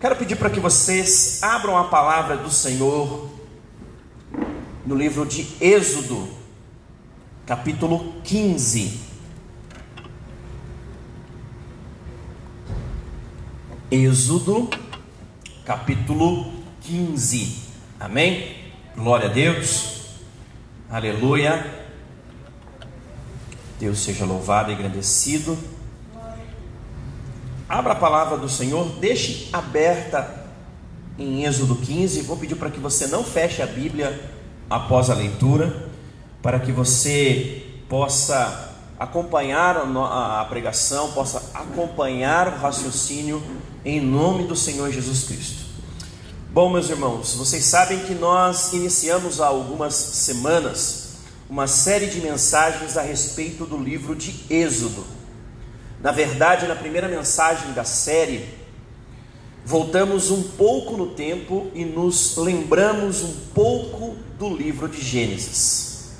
Quero pedir para que vocês abram a palavra do Senhor no livro de Êxodo, capítulo 15. Êxodo, capítulo 15. Amém? Glória a Deus. Aleluia. Deus seja louvado e agradecido. Abra a palavra do Senhor, deixe aberta em Êxodo 15. Vou pedir para que você não feche a Bíblia após a leitura, para que você possa acompanhar a pregação, possa acompanhar o raciocínio em nome do Senhor Jesus Cristo. Bom, meus irmãos, vocês sabem que nós iniciamos há algumas semanas uma série de mensagens a respeito do livro de Êxodo. Na verdade, na primeira mensagem da série, voltamos um pouco no tempo e nos lembramos um pouco do livro de Gênesis.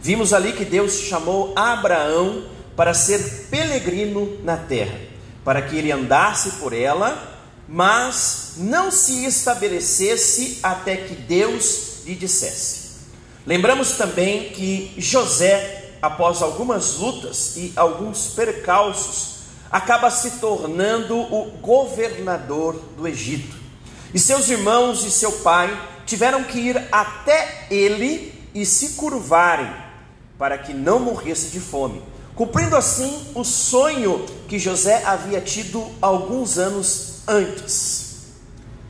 Vimos ali que Deus chamou Abraão para ser peregrino na terra, para que ele andasse por ela, mas não se estabelecesse até que Deus lhe dissesse. Lembramos também que José, após algumas lutas e alguns percalços, acaba se tornando o governador do Egito. E seus irmãos e seu pai tiveram que ir até ele e se curvarem para que não morresse de fome, cumprindo assim o sonho que José havia tido alguns anos antes.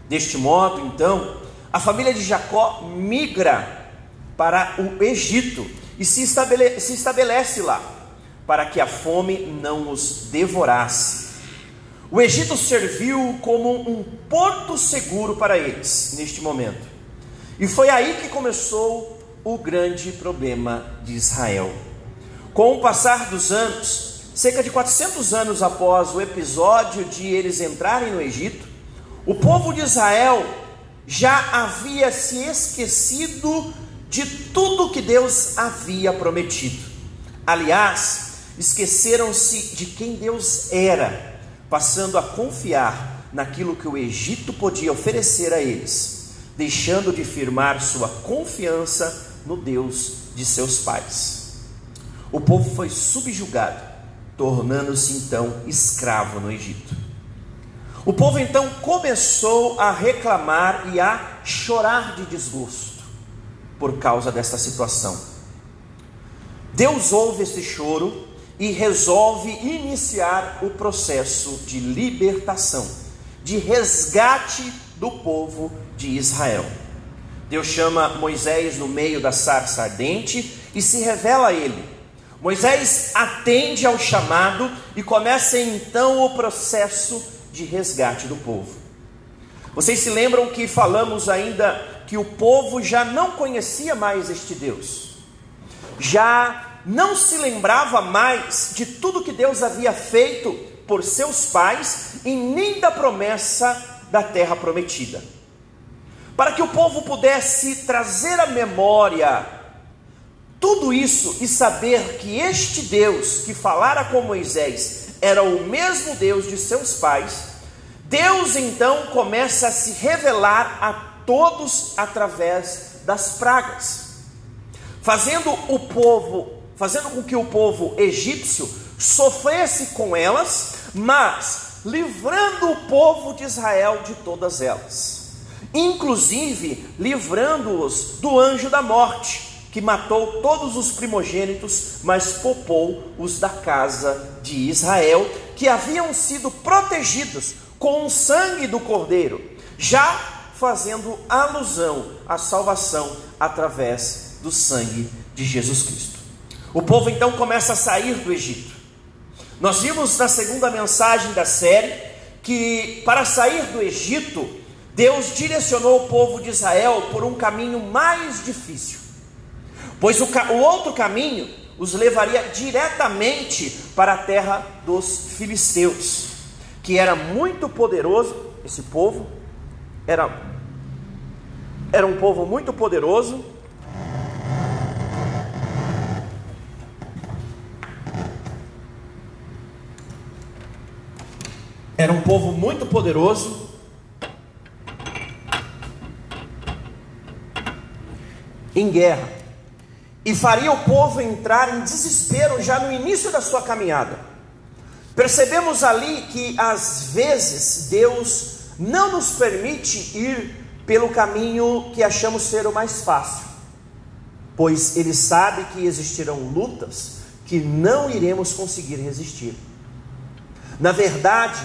Deste modo, então, a família de Jacó migra para o Egito e se estabelece, se estabelece lá para que a fome não os devorasse. O Egito serviu como um porto seguro para eles neste momento. E foi aí que começou o grande problema de Israel. Com o passar dos anos, cerca de 400 anos após o episódio de eles entrarem no Egito, o povo de Israel já havia se esquecido de tudo que Deus havia prometido. Aliás, esqueceram-se de quem Deus era, passando a confiar naquilo que o Egito podia oferecer a eles, deixando de firmar sua confiança no Deus de seus pais. O povo foi subjugado, tornando-se então escravo no Egito. O povo então começou a reclamar e a chorar de desgosto por causa desta situação. Deus ouve esse choro e resolve iniciar o processo de libertação, de resgate do povo de Israel. Deus chama Moisés no meio da sarça ardente e se revela a ele. Moisés atende ao chamado e começa então o processo de resgate do povo. Vocês se lembram que falamos ainda que o povo já não conhecia mais este Deus, já não se lembrava mais de tudo que Deus havia feito por seus pais e nem da promessa da terra prometida. Para que o povo pudesse trazer à memória tudo isso e saber que este Deus que falara com Moisés era o mesmo Deus de seus pais, Deus então começa a se revelar a todos através das pragas, fazendo o povo fazendo com que o povo egípcio sofresse com elas, mas livrando o povo de Israel de todas elas, inclusive livrando-os do anjo da morte, que matou todos os primogênitos, mas poupou os da casa de Israel, que haviam sido protegidos com o sangue do cordeiro, já fazendo alusão à salvação através do sangue de Jesus Cristo. O povo então começa a sair do Egito. Nós vimos na segunda mensagem da série que para sair do Egito, Deus direcionou o povo de Israel por um caminho mais difícil, pois o, o outro caminho os levaria diretamente para a terra dos filisteus, que era muito poderoso, esse povo era, era um povo muito poderoso. Era um povo muito poderoso. Em guerra. E faria o povo entrar em desespero já no início da sua caminhada. Percebemos ali que às vezes Deus não nos permite ir pelo caminho que achamos ser o mais fácil, pois Ele sabe que existirão lutas que não iremos conseguir resistir. Na verdade,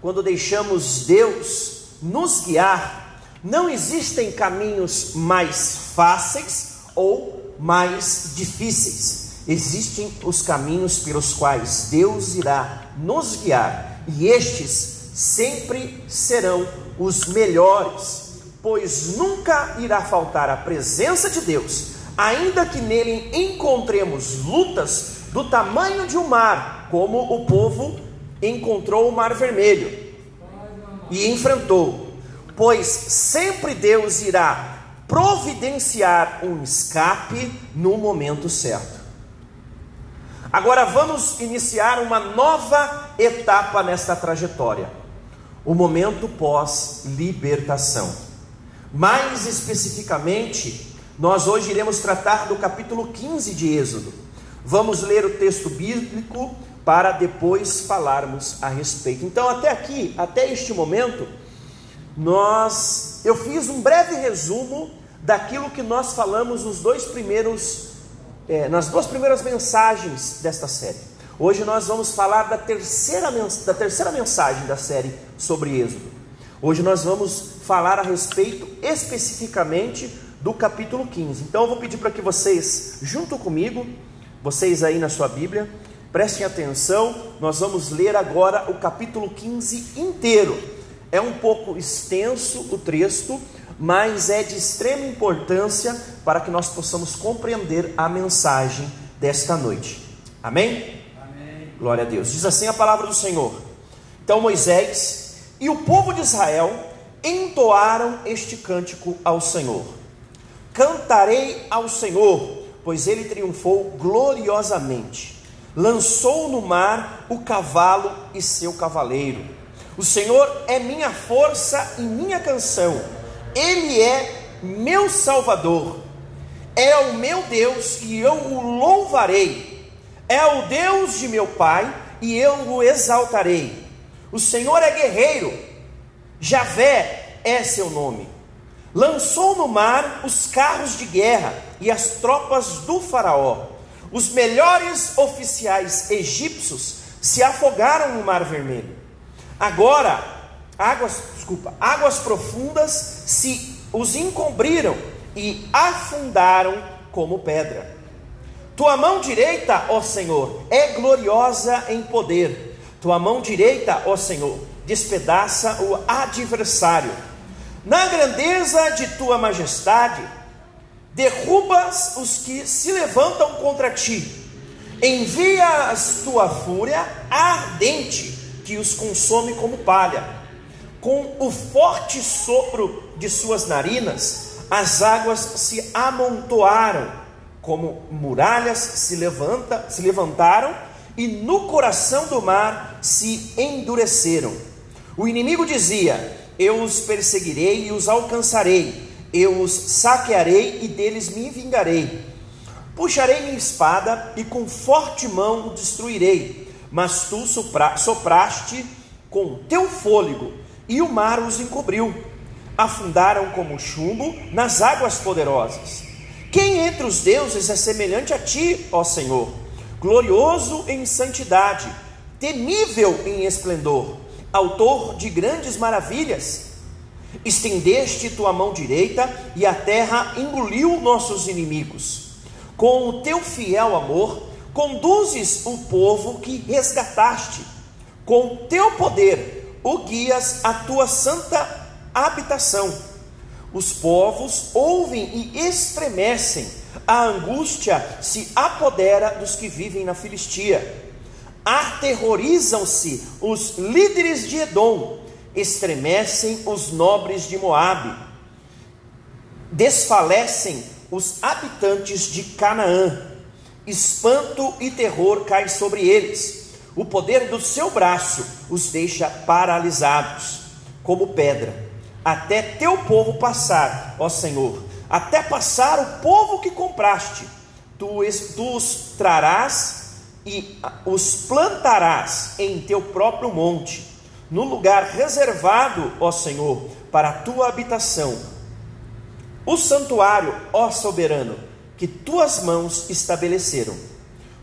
quando deixamos Deus nos guiar, não existem caminhos mais fáceis ou mais difíceis. Existem os caminhos pelos quais Deus irá nos guiar, e estes sempre serão os melhores, pois nunca irá faltar a presença de Deus, ainda que nele encontremos lutas do tamanho de um mar, como o povo encontrou o Mar Vermelho e enfrentou, pois sempre Deus irá providenciar um escape no momento certo. Agora vamos iniciar uma nova etapa nesta trajetória, o momento pós-libertação. Mais especificamente, nós hoje iremos tratar do capítulo 15 de Êxodo. Vamos ler o texto bíblico para depois falarmos a respeito. Então, até aqui, até este momento, nós eu fiz um breve resumo daquilo que nós falamos nos dois primeiros é, nas duas primeiras mensagens desta série. Hoje nós vamos falar da terceira, da terceira mensagem da série sobre Êxodo. Hoje nós vamos falar a respeito especificamente do capítulo 15. Então eu vou pedir para que vocês, junto comigo, vocês aí na sua Bíblia, Prestem atenção, nós vamos ler agora o capítulo 15 inteiro. É um pouco extenso o texto, mas é de extrema importância para que nós possamos compreender a mensagem desta noite. Amém? Glória a Deus. Diz assim a palavra do Senhor. Então Moisés e o povo de Israel entoaram este cântico ao Senhor. Cantarei ao Senhor, pois ele triunfou gloriosamente lançou no mar o cavalo e seu cavaleiro. O Senhor é minha força e minha canção, Ele é meu Salvador, é o meu Deus e eu o louvarei, é o Deus de meu Pai e eu o exaltarei. O Senhor é guerreiro, Javé é seu nome. Lançou no mar os carros de guerra e as tropas do Faraó os melhores oficiais egípcios se afogaram no Mar Vermelho. Agora, águas, desculpa, águas profundas se os encobriram e afundaram como pedra. Tua mão direita, ó Senhor, é gloriosa em poder. Tua mão direita, ó Senhor, despedaça o adversário. Na grandeza de tua majestade, derrubas os que se levantam contra ti, envias tua fúria ardente que os consome como palha. Com o forte sopro de suas narinas, as águas se amontoaram, como muralhas se, levanta, se levantaram, e no coração do mar se endureceram. O inimigo dizia: Eu os perseguirei e os alcançarei eu os saquearei e deles me vingarei. Puxarei minha espada e com forte mão o destruirei. Mas tu sopraste com teu fôlego e o mar os encobriu. Afundaram como chumbo nas águas poderosas. Quem entre os deuses é semelhante a ti, ó Senhor? Glorioso em santidade, temível em esplendor, autor de grandes maravilhas Estendeste tua mão direita e a terra engoliu nossos inimigos. Com o teu fiel amor, conduzes o povo que resgataste. Com teu poder, o guias à tua santa habitação. Os povos ouvem e estremecem, a angústia se apodera dos que vivem na Filistia. Aterrorizam-se os líderes de Edom. Estremecem os nobres de Moabe, desfalecem os habitantes de Canaã, espanto e terror cai sobre eles, o poder do seu braço os deixa paralisados, como pedra, até teu povo passar, ó Senhor, até passar o povo que compraste. Tu, tu os trarás e os plantarás em teu próprio monte, no lugar reservado, ó Senhor, para a tua habitação. O santuário, ó soberano, que tuas mãos estabeleceram.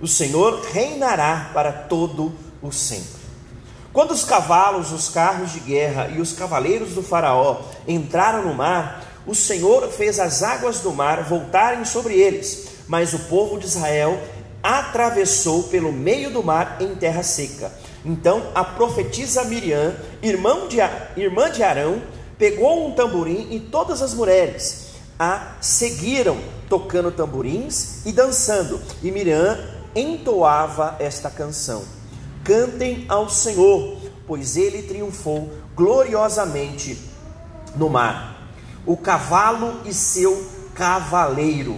O Senhor reinará para todo o sempre. Quando os cavalos, os carros de guerra e os cavaleiros do Faraó entraram no mar, o Senhor fez as águas do mar voltarem sobre eles, mas o povo de Israel atravessou pelo meio do mar em terra seca. Então a profetisa Miriam, irmã de, irmã de Arão, pegou um tamborim e todas as mulheres a seguiram, tocando tamborins e dançando. E Miriam entoava esta canção: Cantem ao Senhor, pois ele triunfou gloriosamente no mar. O cavalo e seu cavaleiro.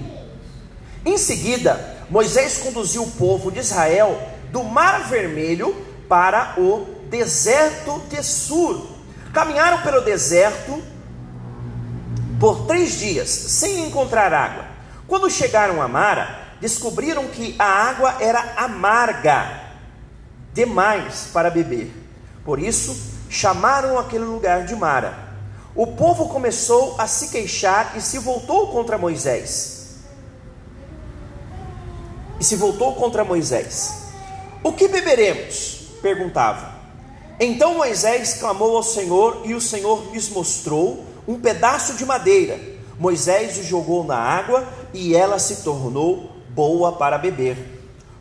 Em seguida, Moisés conduziu o povo de Israel do Mar Vermelho para o deserto de Sur. Caminharam pelo deserto por três dias, sem encontrar água. Quando chegaram a Mara, descobriram que a água era amarga demais para beber. Por isso, chamaram aquele lugar de Mara. O povo começou a se queixar e se voltou contra Moisés. E se voltou contra Moisés. O que beberemos? perguntava. Então Moisés clamou ao Senhor e o Senhor lhes mostrou um pedaço de madeira. Moisés o jogou na água e ela se tornou boa para beber.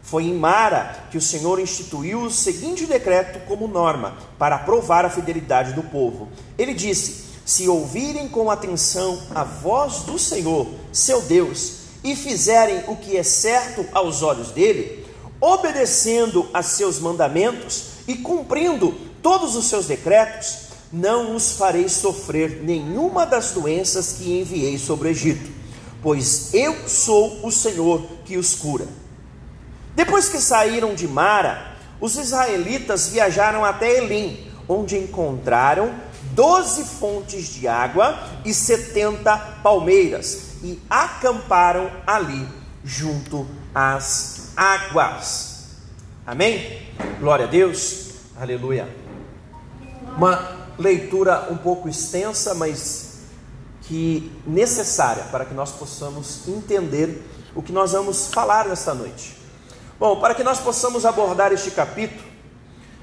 Foi em Mara que o Senhor instituiu o seguinte decreto como norma para provar a fidelidade do povo. Ele disse: Se ouvirem com atenção a voz do Senhor, seu Deus, e fizerem o que é certo aos olhos dele, obedecendo a seus mandamentos e cumprindo todos os seus decretos, não os farei sofrer nenhuma das doenças que enviei sobre o Egito, pois eu sou o Senhor que os cura. Depois que saíram de Mara, os israelitas viajaram até Elim, onde encontraram doze fontes de água e setenta palmeiras, e acamparam ali, junto às águas. Amém? Glória a Deus. Aleluia. Uma leitura um pouco extensa, mas que necessária para que nós possamos entender o que nós vamos falar nesta noite. Bom, para que nós possamos abordar este capítulo,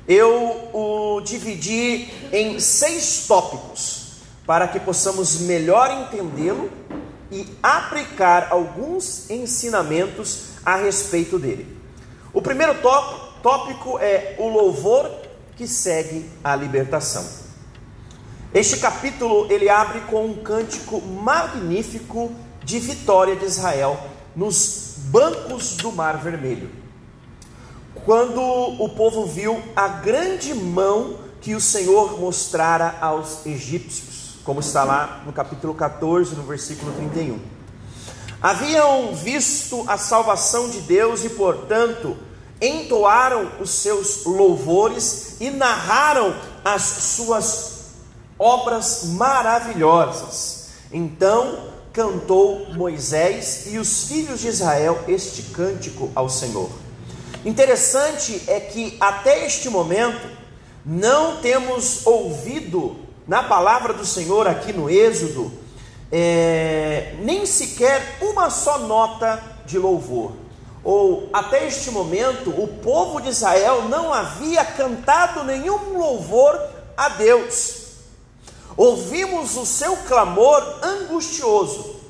eu o dividi em seis tópicos para que possamos melhor entendê-lo e aplicar alguns ensinamentos a respeito dele. O primeiro tópico é o louvor que segue a libertação. Este capítulo ele abre com um cântico magnífico de vitória de Israel nos bancos do Mar Vermelho. Quando o povo viu a grande mão que o Senhor mostrara aos egípcios, como está lá no capítulo 14, no versículo 31. Haviam visto a salvação de Deus e, portanto, entoaram os seus louvores e narraram as suas obras maravilhosas. Então cantou Moisés e os filhos de Israel este cântico ao Senhor. Interessante é que até este momento não temos ouvido na palavra do Senhor aqui no Êxodo é, nem sequer uma só nota de louvor. Ou até este momento o povo de Israel não havia cantado nenhum louvor a Deus ouvimos o seu clamor angustioso,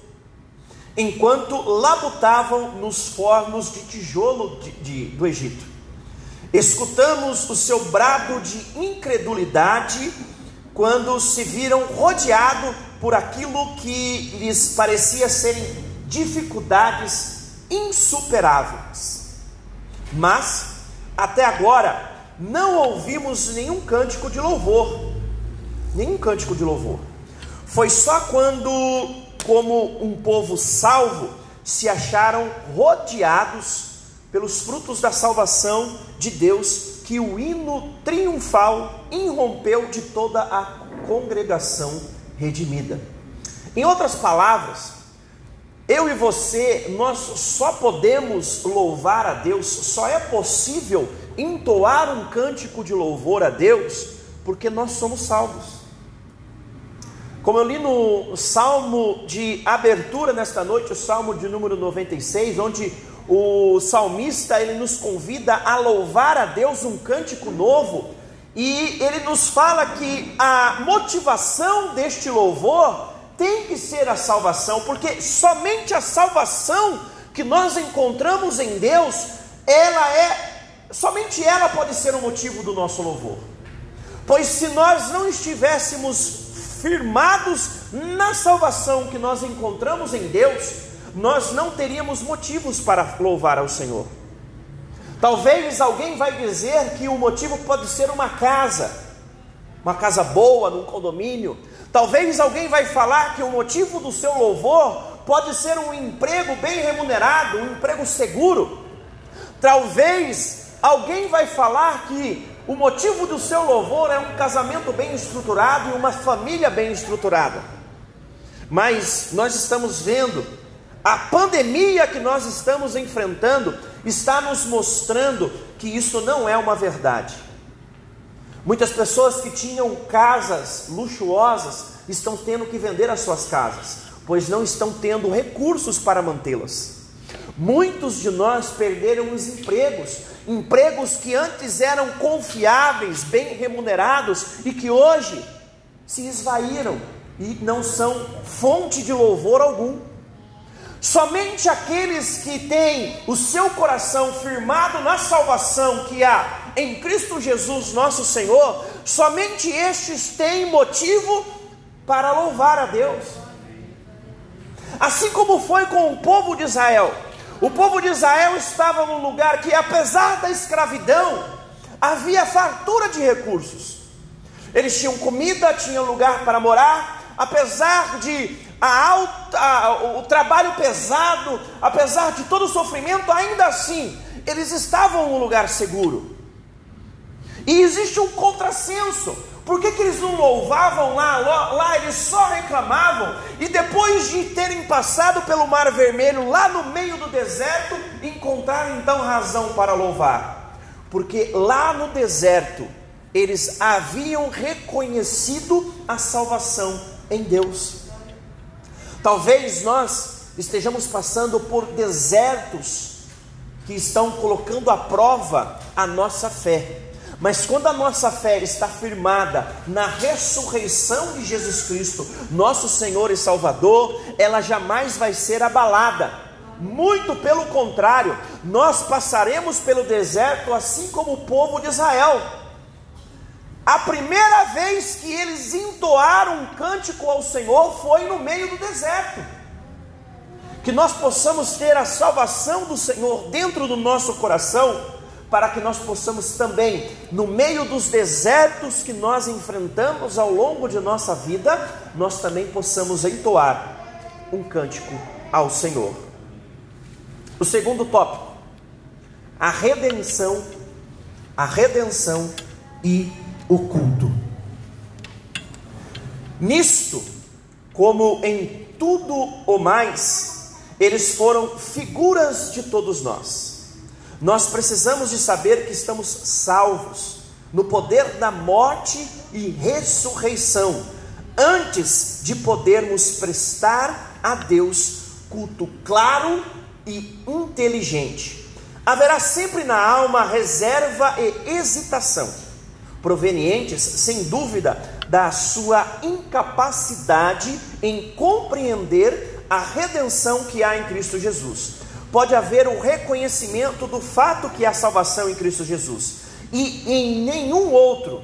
enquanto labutavam nos fornos de tijolo de, de, do Egito. Escutamos o seu brado de incredulidade quando se viram rodeados por aquilo que lhes parecia serem dificuldades insuperáveis. Mas, até agora, não ouvimos nenhum cântico de louvor nenhum cântico de louvor. Foi só quando, como um povo salvo, se acharam rodeados pelos frutos da salvação de Deus, que o hino triunfal irrompeu de toda a congregação redimida. Em outras palavras, Eu e você, nós só podemos louvar a Deus, só é possível entoar um cântico de louvor a Deus, porque nós somos salvos. Como eu li no salmo de abertura nesta noite, o salmo de número 96, onde o salmista ele nos convida a louvar a Deus um cântico novo, e ele nos fala que a motivação deste louvor tem que ser a salvação, porque somente a salvação que nós encontramos em Deus, ela é, somente ela pode ser o motivo do nosso louvor. Pois se nós não estivéssemos firmados na salvação que nós encontramos em Deus, nós não teríamos motivos para louvar ao Senhor. Talvez alguém vai dizer que o motivo pode ser uma casa, uma casa boa, num condomínio. Talvez alguém vai falar que o motivo do seu louvor pode ser um emprego bem remunerado, um emprego seguro. Talvez alguém vai falar que o motivo do seu louvor é um casamento bem estruturado e uma família bem estruturada. Mas nós estamos vendo a pandemia que nós estamos enfrentando está nos mostrando que isso não é uma verdade. Muitas pessoas que tinham casas luxuosas estão tendo que vender as suas casas, pois não estão tendo recursos para mantê-las. Muitos de nós perderam os empregos, empregos que antes eram confiáveis, bem remunerados e que hoje se esvaíram e não são fonte de louvor algum. Somente aqueles que têm o seu coração firmado na salvação que há em Cristo Jesus, nosso Senhor, somente estes têm motivo para louvar a Deus. Assim como foi com o povo de Israel, o povo de Israel estava num lugar que, apesar da escravidão, havia fartura de recursos. Eles tinham comida, tinham lugar para morar, apesar de a alta, o trabalho pesado, apesar de todo o sofrimento, ainda assim, eles estavam num lugar seguro. E existe um contrassenso. Por que, que eles não louvavam lá, lá? Lá eles só reclamavam. E depois de terem passado pelo Mar Vermelho, lá no meio do deserto, encontraram então razão para louvar. Porque lá no deserto, eles haviam reconhecido a salvação em Deus. Talvez nós estejamos passando por desertos que estão colocando à prova a nossa fé. Mas quando a nossa fé está firmada na ressurreição de Jesus Cristo, nosso Senhor e Salvador, ela jamais vai ser abalada. Muito pelo contrário, nós passaremos pelo deserto assim como o povo de Israel. A primeira vez que eles entoaram um cântico ao Senhor foi no meio do deserto. Que nós possamos ter a salvação do Senhor dentro do nosso coração para que nós possamos também, no meio dos desertos que nós enfrentamos ao longo de nossa vida, nós também possamos entoar um cântico ao Senhor. O segundo tópico, a redenção, a redenção e o culto. Nisto, como em tudo o mais, eles foram figuras de todos nós nós precisamos de saber que estamos salvos no poder da morte e ressurreição, antes de podermos prestar a Deus culto claro e inteligente. Haverá sempre na alma reserva e hesitação, provenientes, sem dúvida, da sua incapacidade em compreender a redenção que há em Cristo Jesus pode haver o reconhecimento do fato que há salvação em Cristo Jesus e em nenhum outro.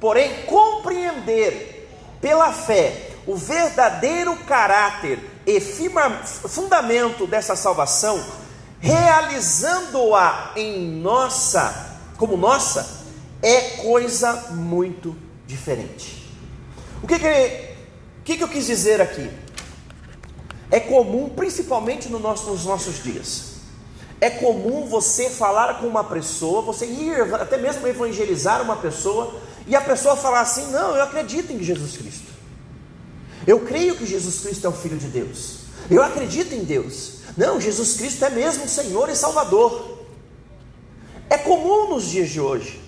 Porém, compreender pela fé o verdadeiro caráter e fundamento dessa salvação, realizando-a em nossa, como nossa, é coisa muito diferente. O que, que, que, que eu quis dizer aqui? É comum, principalmente no nosso, nos nossos dias, é comum você falar com uma pessoa, você ir até mesmo evangelizar uma pessoa, e a pessoa falar assim: Não, eu acredito em Jesus Cristo. Eu creio que Jesus Cristo é o Filho de Deus. Eu acredito em Deus. Não, Jesus Cristo é mesmo Senhor e Salvador. É comum nos dias de hoje.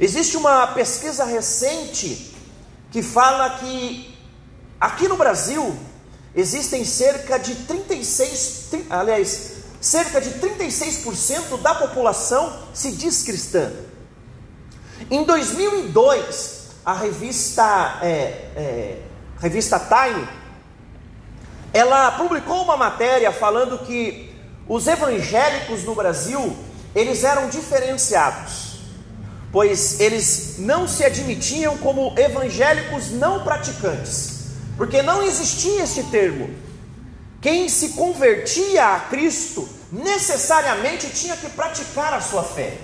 Existe uma pesquisa recente que fala que aqui no Brasil existem cerca de 36, aliás, cerca de 36% da população se diz cristã. Em 2002, a revista, é, é, revista Time, ela publicou uma matéria falando que os evangélicos no Brasil, eles eram diferenciados, pois eles não se admitiam como evangélicos não praticantes, porque não existia este termo. Quem se convertia a Cristo necessariamente tinha que praticar a sua fé.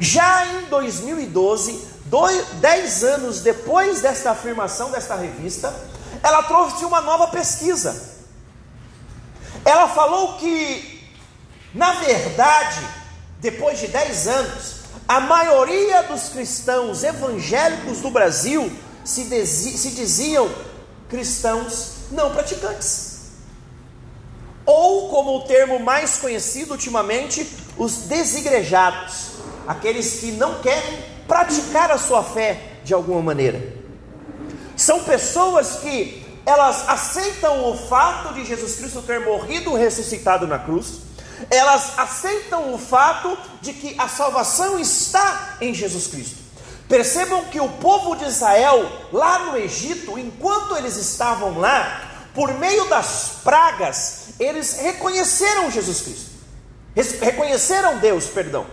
Já em 2012, dois, dez anos depois desta afirmação desta revista, ela trouxe uma nova pesquisa. Ela falou que, na verdade, depois de dez anos, a maioria dos cristãos evangélicos do Brasil se, se diziam cristãos não praticantes. Ou, como o termo mais conhecido ultimamente, os desigrejados, aqueles que não querem praticar a sua fé de alguma maneira. São pessoas que elas aceitam o fato de Jesus Cristo ter morrido ressuscitado na cruz, elas aceitam o fato de que a salvação está em Jesus Cristo. Percebam que o povo de Israel, lá no Egito, enquanto eles estavam lá, por meio das pragas, eles reconheceram Jesus Cristo, reconheceram Deus, perdão.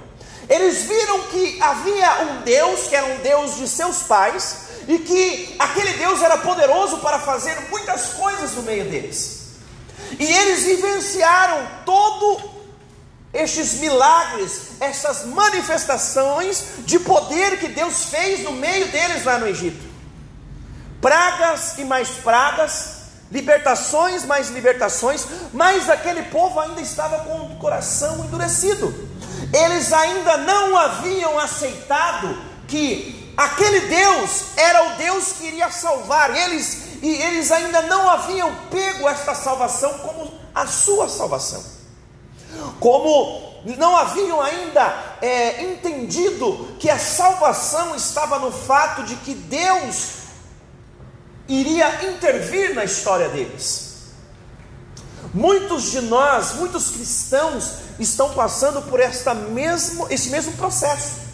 Eles viram que havia um Deus que era um Deus de seus pais e que aquele Deus era poderoso para fazer muitas coisas no meio deles. E eles vivenciaram todo estes milagres, essas manifestações de poder que Deus fez no meio deles lá no Egito. Pragas e mais pragas, libertações, mais libertações, mas aquele povo ainda estava com o coração endurecido. Eles ainda não haviam aceitado que aquele Deus era o Deus que iria salvar. Eles e eles ainda não haviam pego esta salvação como a sua salvação. Como não haviam ainda é, entendido que a salvação estava no fato de que Deus iria intervir na história deles. Muitos de nós, muitos cristãos, estão passando por esta mesmo, esse mesmo processo.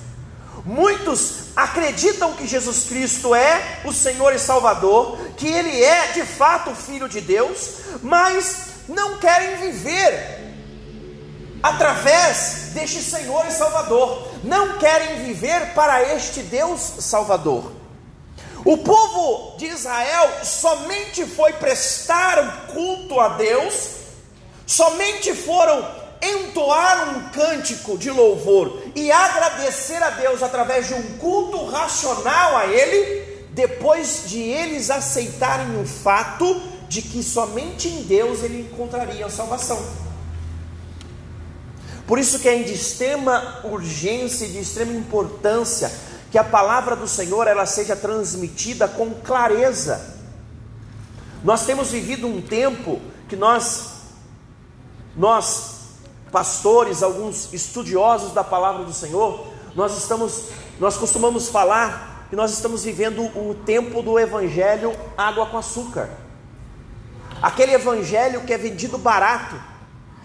Muitos acreditam que Jesus Cristo é o Senhor e Salvador, que Ele é de fato o Filho de Deus, mas não querem viver através deste Senhor e Salvador, não querem viver para este Deus Salvador. O povo de Israel somente foi prestar um culto a Deus, somente foram entoar um cântico de louvor e agradecer a Deus através de um culto racional a Ele, depois de eles aceitarem o fato de que somente em Deus ele encontraria a salvação. Por isso que é de extrema urgência e de extrema importância que a palavra do Senhor ela seja transmitida com clareza. Nós temos vivido um tempo que nós nós pastores, alguns estudiosos da palavra do Senhor, nós estamos nós costumamos falar que nós estamos vivendo o tempo do evangelho água com açúcar. Aquele evangelho que é vendido barato,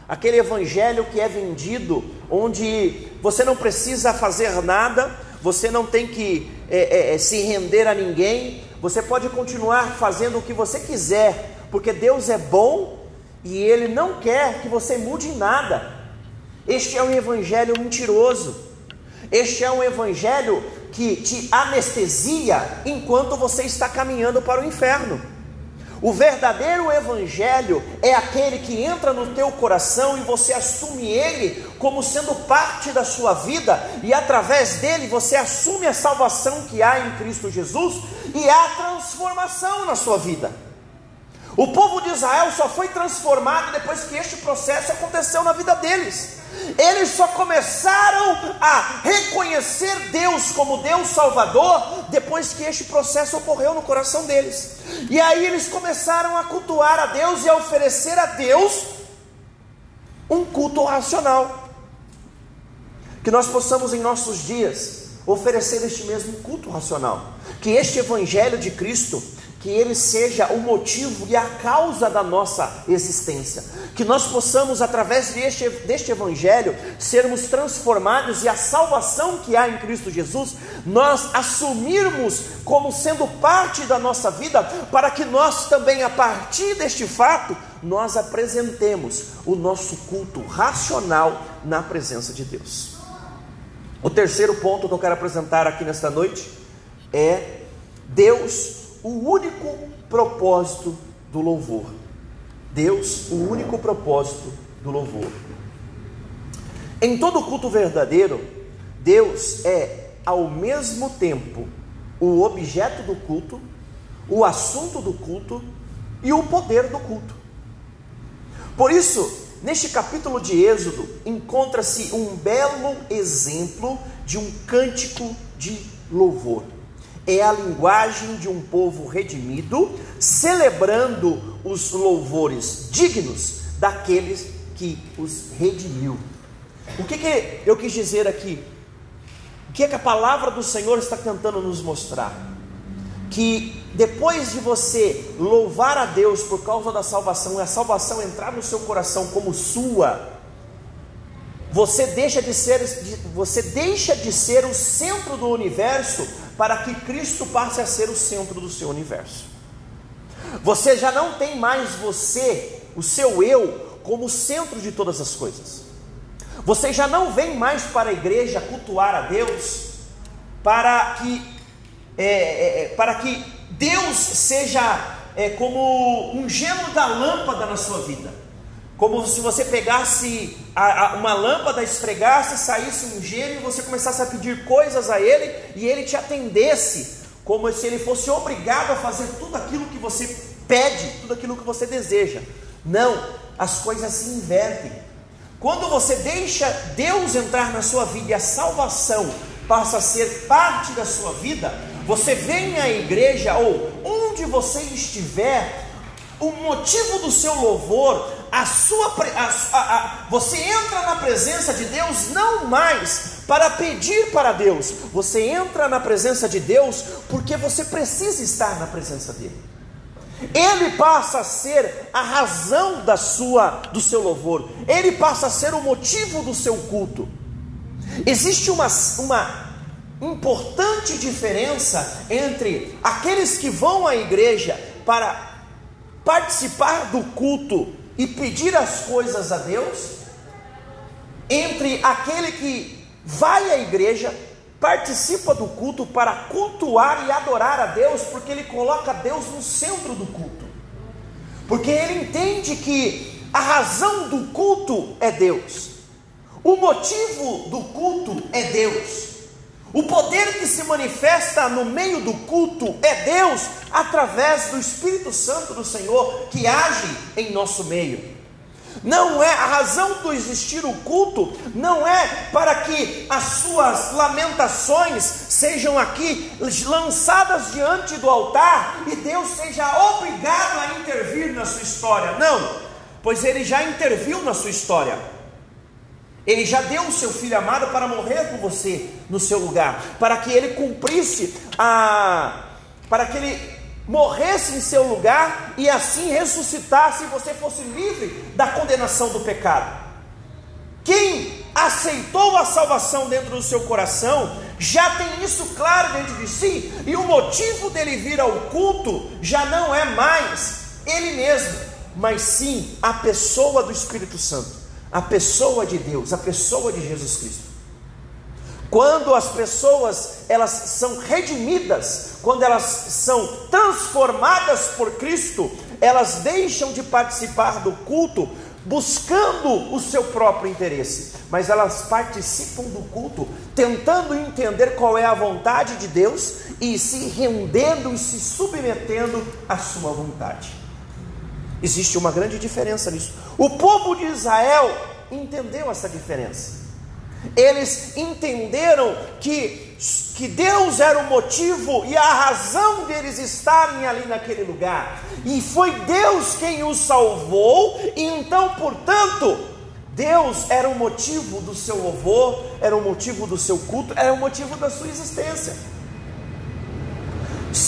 aquele evangelho que é vendido onde você não precisa fazer nada, você não tem que é, é, é, se render a ninguém, você pode continuar fazendo o que você quiser, porque Deus é bom e Ele não quer que você mude nada. Este é um evangelho mentiroso, este é um evangelho que te anestesia enquanto você está caminhando para o inferno. O verdadeiro evangelho é aquele que entra no teu coração e você assume ele como sendo parte da sua vida e através dele você assume a salvação que há em Cristo Jesus e há transformação na sua vida. O povo de Israel só foi transformado depois que este processo aconteceu na vida deles. Eles só começaram a reconhecer Deus como Deus Salvador depois que este processo ocorreu no coração deles. E aí eles começaram a cultuar a Deus e a oferecer a Deus um culto racional. Que nós possamos em nossos dias oferecer este mesmo culto racional. Que este evangelho de Cristo que ele seja o motivo e a causa da nossa existência. Que nós possamos, através deste, deste Evangelho, sermos transformados e a salvação que há em Cristo Jesus, nós assumirmos como sendo parte da nossa vida, para que nós também, a partir deste fato, nós apresentemos o nosso culto racional na presença de Deus. O terceiro ponto que eu quero apresentar aqui nesta noite é Deus o único propósito do louvor. Deus, o único propósito do louvor. Em todo culto verdadeiro, Deus é ao mesmo tempo o objeto do culto, o assunto do culto e o poder do culto. Por isso, neste capítulo de Êxodo, encontra-se um belo exemplo de um cântico de louvor é a linguagem de um povo redimido, celebrando os louvores dignos daqueles que os redimiu. O que, que eu quis dizer aqui? O que, é que a palavra do Senhor está tentando nos mostrar? Que depois de você louvar a Deus por causa da salvação, e a salvação entrar no seu coração como sua, você deixa de ser, você deixa de ser o centro do universo para que Cristo passe a ser o centro do seu universo. Você já não tem mais você, o seu eu, como centro de todas as coisas. Você já não vem mais para a igreja cultuar a Deus para que, é, é, é para que Deus seja é, como um gelo da lâmpada na sua vida. Como se você pegasse a, a, uma lâmpada, esfregasse, saísse um gênio e você começasse a pedir coisas a ele e ele te atendesse, como se ele fosse obrigado a fazer tudo aquilo que você pede, tudo aquilo que você deseja. Não, as coisas se invertem. Quando você deixa Deus entrar na sua vida e a salvação passa a ser parte da sua vida, você vem à igreja ou onde você estiver, o motivo do seu louvor a sua, a, a, a, você entra na presença de Deus não mais para pedir para Deus, você entra na presença de Deus porque você precisa estar na presença dele. Ele passa a ser a razão da sua do seu louvor. Ele passa a ser o motivo do seu culto. Existe uma, uma importante diferença entre aqueles que vão à igreja para participar do culto e pedir as coisas a Deus, entre aquele que vai à igreja, participa do culto para cultuar e adorar a Deus, porque ele coloca Deus no centro do culto, porque ele entende que a razão do culto é Deus, o motivo do culto é Deus. O poder que se manifesta no meio do culto é Deus, através do Espírito Santo do Senhor que age em nosso meio. Não é a razão do existir o culto, não é para que as suas lamentações sejam aqui lançadas diante do altar e Deus seja obrigado a intervir na sua história. Não, pois ele já interviu na sua história. Ele já deu o seu filho amado para morrer por você no seu lugar, para que ele cumprisse a para que ele morresse em seu lugar e assim ressuscitasse e você fosse livre da condenação do pecado. Quem aceitou a salvação dentro do seu coração já tem isso claro dentro de si, e o motivo dele vir ao culto já não é mais ele mesmo, mas sim a pessoa do Espírito Santo, a pessoa de Deus, a pessoa de Jesus Cristo. Quando as pessoas elas são redimidas, quando elas são transformadas por Cristo, elas deixam de participar do culto buscando o seu próprio interesse, mas elas participam do culto tentando entender qual é a vontade de Deus e se rendendo e se submetendo à sua vontade. Existe uma grande diferença nisso. O povo de Israel entendeu essa diferença. Eles entenderam que, que Deus era o motivo e a razão deles estarem ali naquele lugar. E foi Deus quem os salvou, e então, portanto, Deus era o motivo do seu louvor, era o motivo do seu culto, era o motivo da sua existência.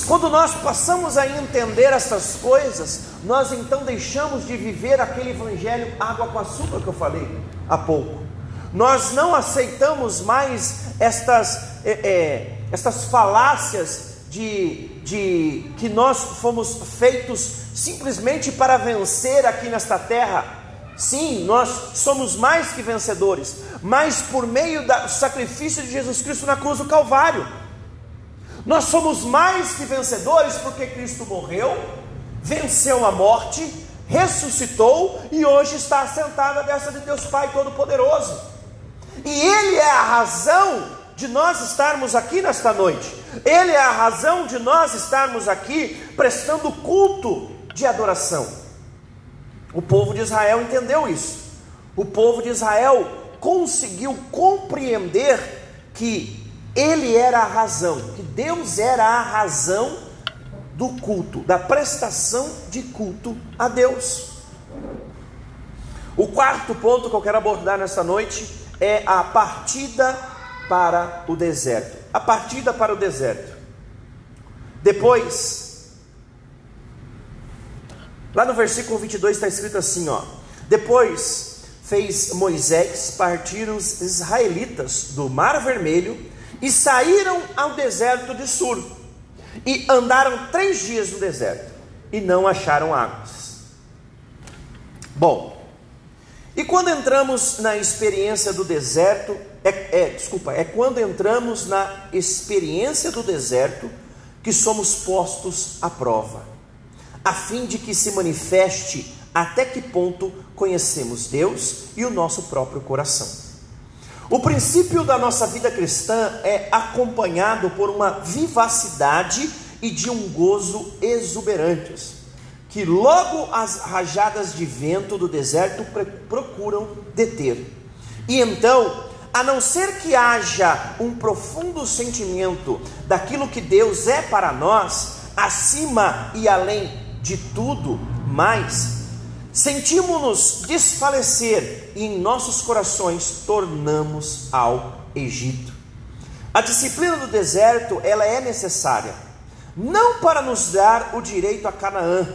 Quando nós passamos a entender essas coisas, nós então deixamos de viver aquele evangelho água com açúcar que eu falei há pouco. Nós não aceitamos mais estas, é, é, estas falácias de, de que nós fomos feitos simplesmente para vencer aqui nesta terra. Sim, nós somos mais que vencedores, mas por meio do sacrifício de Jesus Cristo na cruz do Calvário. Nós somos mais que vencedores porque Cristo morreu, venceu a morte, ressuscitou e hoje está assentado à destra de Deus Pai Todo-Poderoso. E Ele é a razão de nós estarmos aqui nesta noite. Ele é a razão de nós estarmos aqui prestando culto de adoração. O povo de Israel entendeu isso. O povo de Israel conseguiu compreender que ele era a razão, que Deus era a razão do culto, da prestação de culto a Deus. O quarto ponto que eu quero abordar nesta noite é a partida para o deserto. A partida para o deserto. Depois, lá no versículo 22 está escrito assim: ó. Depois fez Moisés partir os israelitas do Mar Vermelho e saíram ao deserto de Sur, e andaram três dias no deserto, e não acharam águas. Bom, e quando entramos na experiência do deserto, é, é, desculpa, é quando entramos na experiência do deserto que somos postos à prova, a fim de que se manifeste até que ponto conhecemos Deus e o nosso próprio coração. O princípio da nossa vida cristã é acompanhado por uma vivacidade e de um gozo exuberantes, que logo as rajadas de vento do deserto procuram deter. E então, a não ser que haja um profundo sentimento daquilo que Deus é para nós, acima e além de tudo mais, Sentimos-nos desfalecer e em nossos corações tornamos ao Egito. A disciplina do deserto, ela é necessária, não para nos dar o direito a Canaã,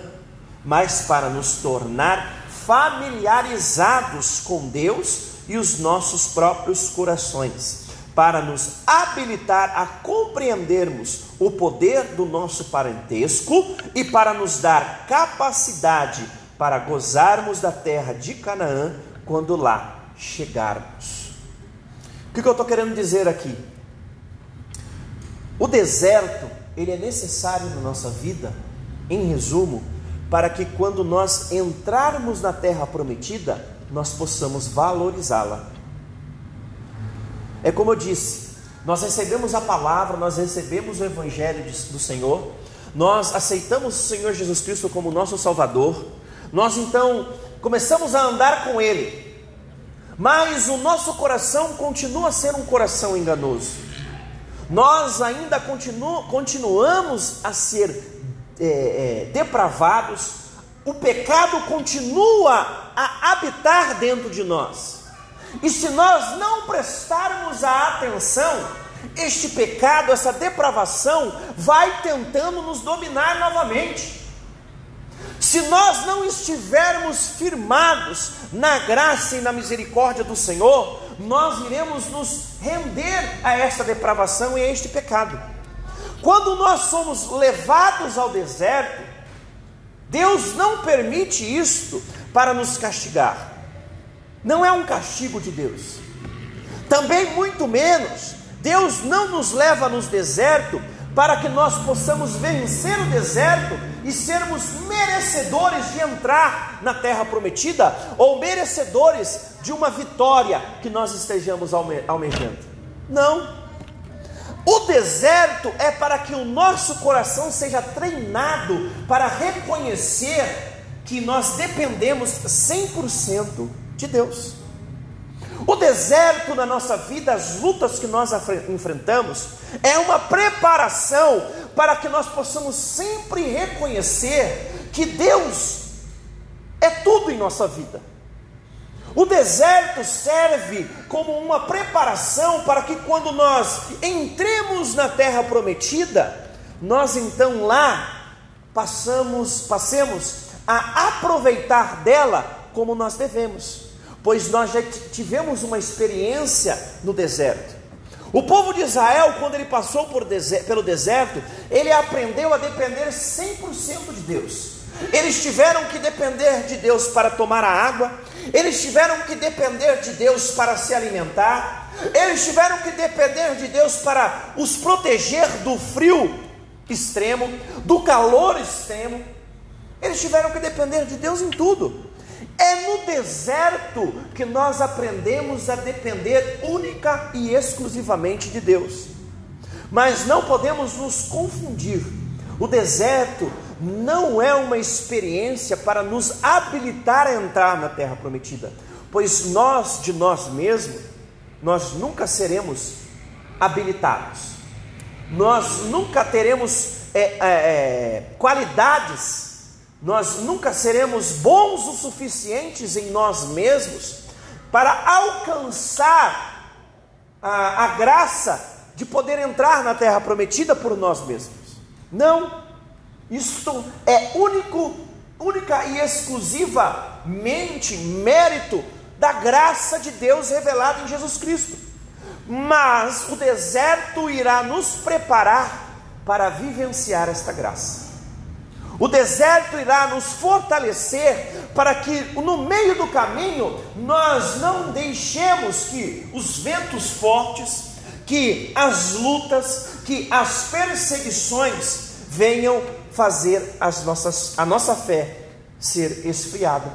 mas para nos tornar familiarizados com Deus e os nossos próprios corações, para nos habilitar a compreendermos o poder do nosso parentesco e para nos dar capacidade para gozarmos da terra de Canaã quando lá chegarmos. O que eu estou querendo dizer aqui? O deserto, ele é necessário na nossa vida, em resumo, para que quando nós entrarmos na terra prometida, nós possamos valorizá-la. É como eu disse, nós recebemos a palavra, nós recebemos o evangelho do Senhor, nós aceitamos o Senhor Jesus Cristo como nosso Salvador, nós então começamos a andar com Ele, mas o nosso coração continua a ser um coração enganoso. Nós ainda continu, continuamos a ser é, é, depravados, o pecado continua a habitar dentro de nós. E se nós não prestarmos a atenção, este pecado, essa depravação, vai tentando nos dominar novamente. Se nós não estivermos firmados na graça e na misericórdia do Senhor, nós iremos nos render a esta depravação e a este pecado. Quando nós somos levados ao deserto, Deus não permite isto para nos castigar. Não é um castigo de Deus. Também muito menos, Deus não nos leva nos deserto para que nós possamos vencer o deserto e sermos merecedores de entrar na terra prometida, ou merecedores de uma vitória que nós estejamos almejando. Não. O deserto é para que o nosso coração seja treinado para reconhecer que nós dependemos 100% de Deus. O deserto na nossa vida, as lutas que nós enfrentamos, é uma preparação para que nós possamos sempre reconhecer que Deus é tudo em nossa vida. O deserto serve como uma preparação para que quando nós entremos na terra prometida, nós então lá passamos, passemos a aproveitar dela como nós devemos, pois nós já tivemos uma experiência no deserto. O povo de Israel, quando ele passou pelo deserto, ele aprendeu a depender 100% de Deus. Eles tiveram que depender de Deus para tomar a água, eles tiveram que depender de Deus para se alimentar, eles tiveram que depender de Deus para os proteger do frio extremo, do calor extremo. Eles tiveram que depender de Deus em tudo. É no deserto que nós aprendemos a depender única e exclusivamente de Deus. Mas não podemos nos confundir. O deserto não é uma experiência para nos habilitar a entrar na terra prometida, pois nós de nós mesmos, nós nunca seremos habilitados, nós nunca teremos é, é, é, qualidades, nós nunca seremos bons o suficientes em nós mesmos para alcançar a, a graça de poder entrar na terra prometida por nós mesmos. Não, isto é único, única e exclusivamente mérito da graça de Deus revelada em Jesus Cristo. Mas o deserto irá nos preparar para vivenciar esta graça. O deserto irá nos fortalecer para que no meio do caminho nós não deixemos que os ventos fortes, que as lutas, que as perseguições venham fazer as nossas, a nossa fé ser esfriada.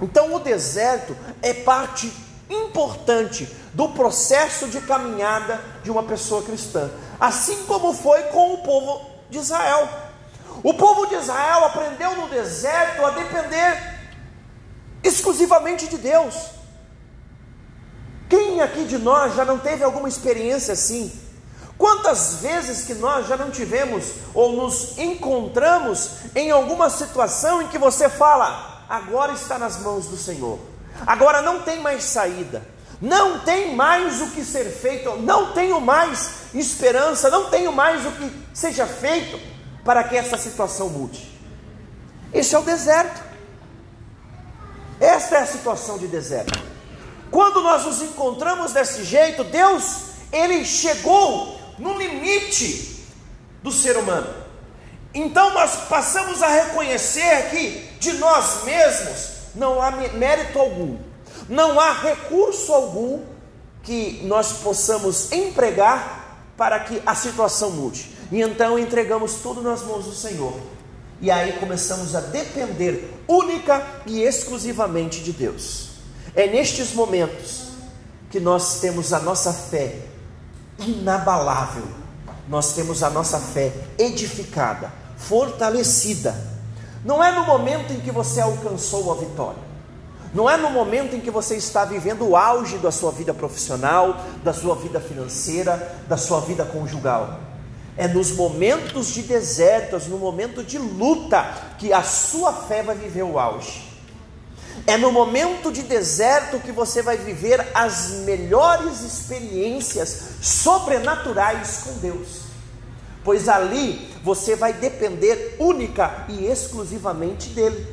Então, o deserto é parte importante do processo de caminhada de uma pessoa cristã, assim como foi com o povo de Israel. O povo de Israel aprendeu no deserto a depender exclusivamente de Deus. Quem aqui de nós já não teve alguma experiência assim? Quantas vezes que nós já não tivemos ou nos encontramos em alguma situação em que você fala, agora está nas mãos do Senhor, agora não tem mais saída, não tem mais o que ser feito, não tenho mais esperança, não tenho mais o que seja feito para que essa situação mude. Esse é o deserto. Esta é a situação de deserto. Quando nós nos encontramos desse jeito, Deus, ele chegou no limite do ser humano. Então nós passamos a reconhecer que de nós mesmos não há mérito algum, não há recurso algum que nós possamos empregar para que a situação mude. E então entregamos tudo nas mãos do Senhor. E aí começamos a depender única e exclusivamente de Deus. É nestes momentos que nós temos a nossa fé inabalável. Nós temos a nossa fé edificada, fortalecida. Não é no momento em que você alcançou a vitória. Não é no momento em que você está vivendo o auge da sua vida profissional, da sua vida financeira, da sua vida conjugal. É nos momentos de desertos, no momento de luta, que a sua fé vai viver o auge. É no momento de deserto que você vai viver as melhores experiências sobrenaturais com Deus, pois ali você vai depender única e exclusivamente dele.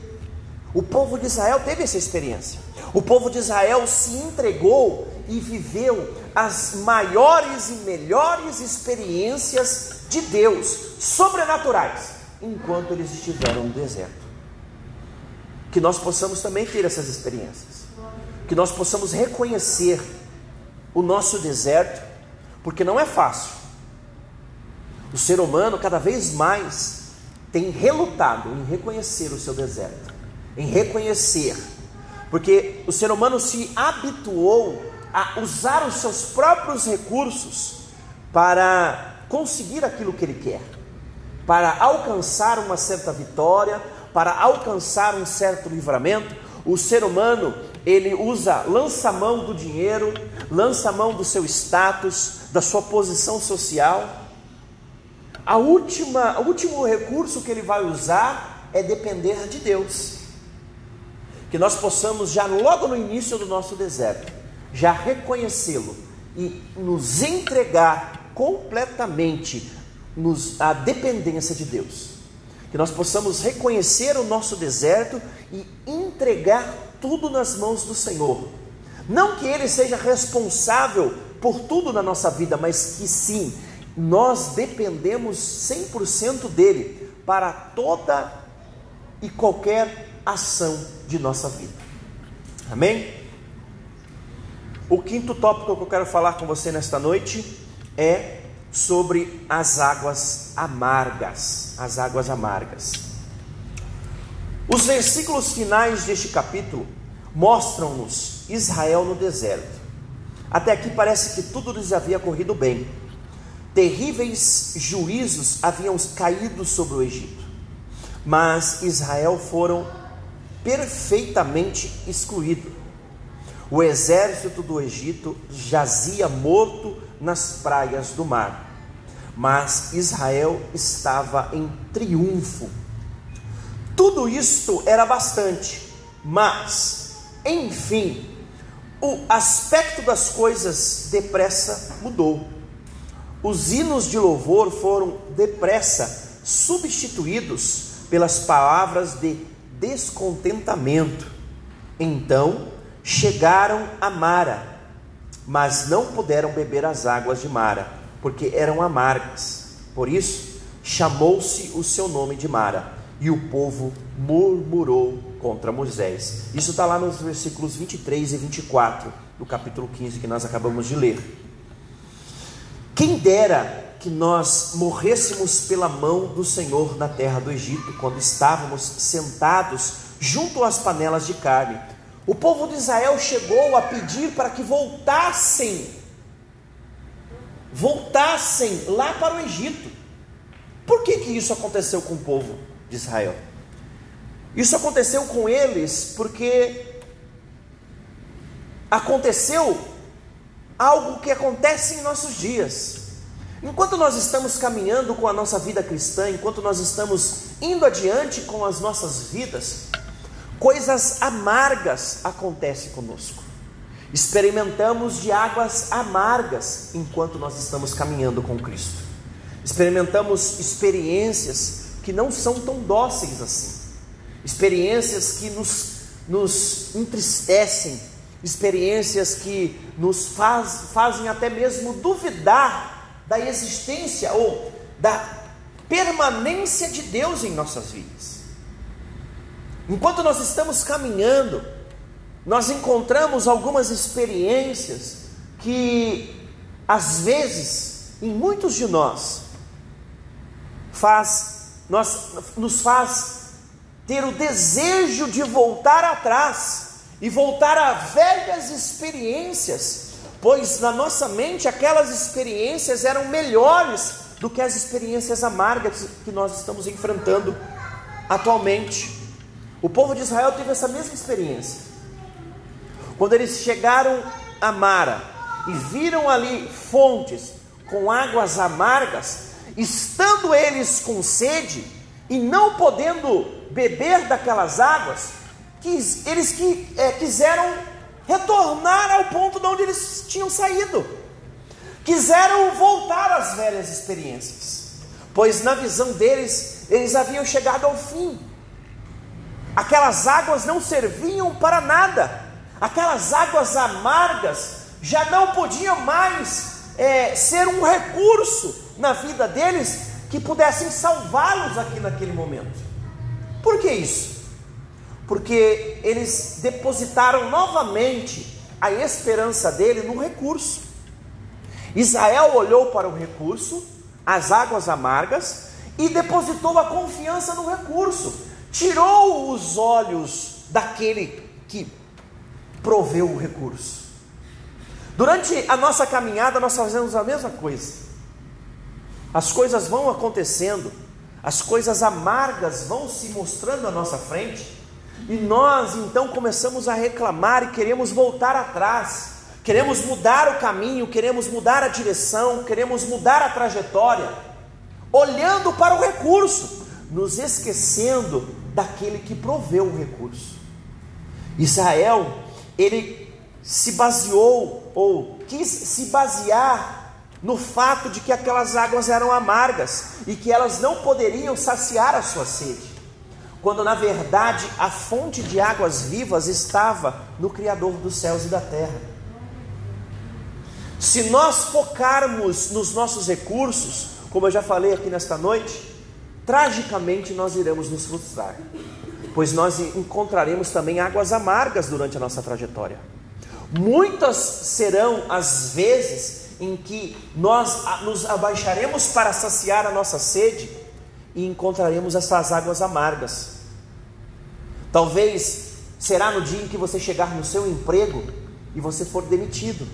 O povo de Israel teve essa experiência. O povo de Israel se entregou e viveu as maiores e melhores experiências de Deus sobrenaturais enquanto eles estiveram no deserto que nós possamos também ter essas experiências, que nós possamos reconhecer o nosso deserto, porque não é fácil. O ser humano cada vez mais tem relutado em reconhecer o seu deserto, em reconhecer, porque o ser humano se habituou a usar os seus próprios recursos para conseguir aquilo que ele quer. para alcançar uma certa vitória, para alcançar um certo livramento, o ser humano ele usa, lança mão do dinheiro, lança mão do seu status, da sua posição social. A última, o último recurso que ele vai usar é depender de Deus. Que nós possamos já logo no início do nosso deserto, já reconhecê-lo e nos entregar completamente nos, à dependência de Deus. Que nós possamos reconhecer o nosso deserto e entregar tudo nas mãos do Senhor. Não que Ele seja responsável por tudo na nossa vida, mas que sim, nós dependemos 100% dele para toda e qualquer ação de nossa vida. Amém? O quinto tópico que eu quero falar com você nesta noite é sobre as águas amargas. As águas amargas. Os versículos finais deste capítulo mostram-nos Israel no deserto. Até aqui parece que tudo lhes havia corrido bem. Terríveis juízos haviam caído sobre o Egito, mas Israel foram perfeitamente excluído. O exército do Egito jazia morto nas praias do mar, mas Israel estava em triunfo tudo isto era bastante, mas, enfim, o aspecto das coisas depressa mudou. Os hinos de louvor foram depressa substituídos pelas palavras de descontentamento. Então chegaram a Mara, mas não puderam beber as águas de Mara, porque eram amargas. Por isso, chamou-se o seu nome de Mara e o povo murmurou contra Moisés. Isso está lá nos versículos 23 e 24 do capítulo 15 que nós acabamos de ler. Quem dera que nós morrêssemos pela mão do Senhor na terra do Egito, quando estávamos sentados junto às panelas de carne. O povo de Israel chegou a pedir para que voltassem, voltassem lá para o Egito. Por que, que isso aconteceu com o povo? de Israel. Isso aconteceu com eles porque aconteceu algo que acontece em nossos dias. Enquanto nós estamos caminhando com a nossa vida cristã, enquanto nós estamos indo adiante com as nossas vidas, coisas amargas acontecem conosco. Experimentamos de águas amargas enquanto nós estamos caminhando com Cristo. Experimentamos experiências que não são tão dóceis assim, experiências que nos, nos entristecem, experiências que nos faz, fazem até mesmo duvidar da existência ou da permanência de Deus em nossas vidas. Enquanto nós estamos caminhando, nós encontramos algumas experiências que, às vezes, em muitos de nós, faz nós, nos faz ter o desejo de voltar atrás e voltar a velhas experiências, pois na nossa mente aquelas experiências eram melhores do que as experiências amargas que nós estamos enfrentando atualmente. O povo de Israel teve essa mesma experiência. Quando eles chegaram a Mara e viram ali fontes com águas amargas, estando eles com sede e não podendo beber daquelas águas, quis, eles que, é, quiseram retornar ao ponto de onde eles tinham saído, quiseram voltar às velhas experiências, pois na visão deles, eles haviam chegado ao fim, aquelas águas não serviam para nada, aquelas águas amargas já não podiam mais é, ser um recurso na vida deles que pudessem salvá-los aqui naquele momento. Por que isso? Porque eles depositaram novamente a esperança dele no recurso. Israel olhou para o recurso, as águas amargas, e depositou a confiança no recurso, tirou os olhos daquele que proveu o recurso. Durante a nossa caminhada, nós fazemos a mesma coisa. As coisas vão acontecendo, as coisas amargas vão se mostrando à nossa frente, e nós então começamos a reclamar e queremos voltar atrás, queremos mudar o caminho, queremos mudar a direção, queremos mudar a trajetória, olhando para o recurso, nos esquecendo daquele que proveu o recurso. Israel, ele se baseou ou quis se basear no fato de que aquelas águas eram amargas e que elas não poderiam saciar a sua sede, quando na verdade a fonte de águas vivas estava no Criador dos céus e da terra. Se nós focarmos nos nossos recursos, como eu já falei aqui nesta noite, tragicamente nós iremos nos frustrar, pois nós encontraremos também águas amargas durante a nossa trajetória. Muitas serão as vezes em que nós nos abaixaremos para saciar a nossa sede e encontraremos essas águas amargas. Talvez será no dia em que você chegar no seu emprego e você for demitido.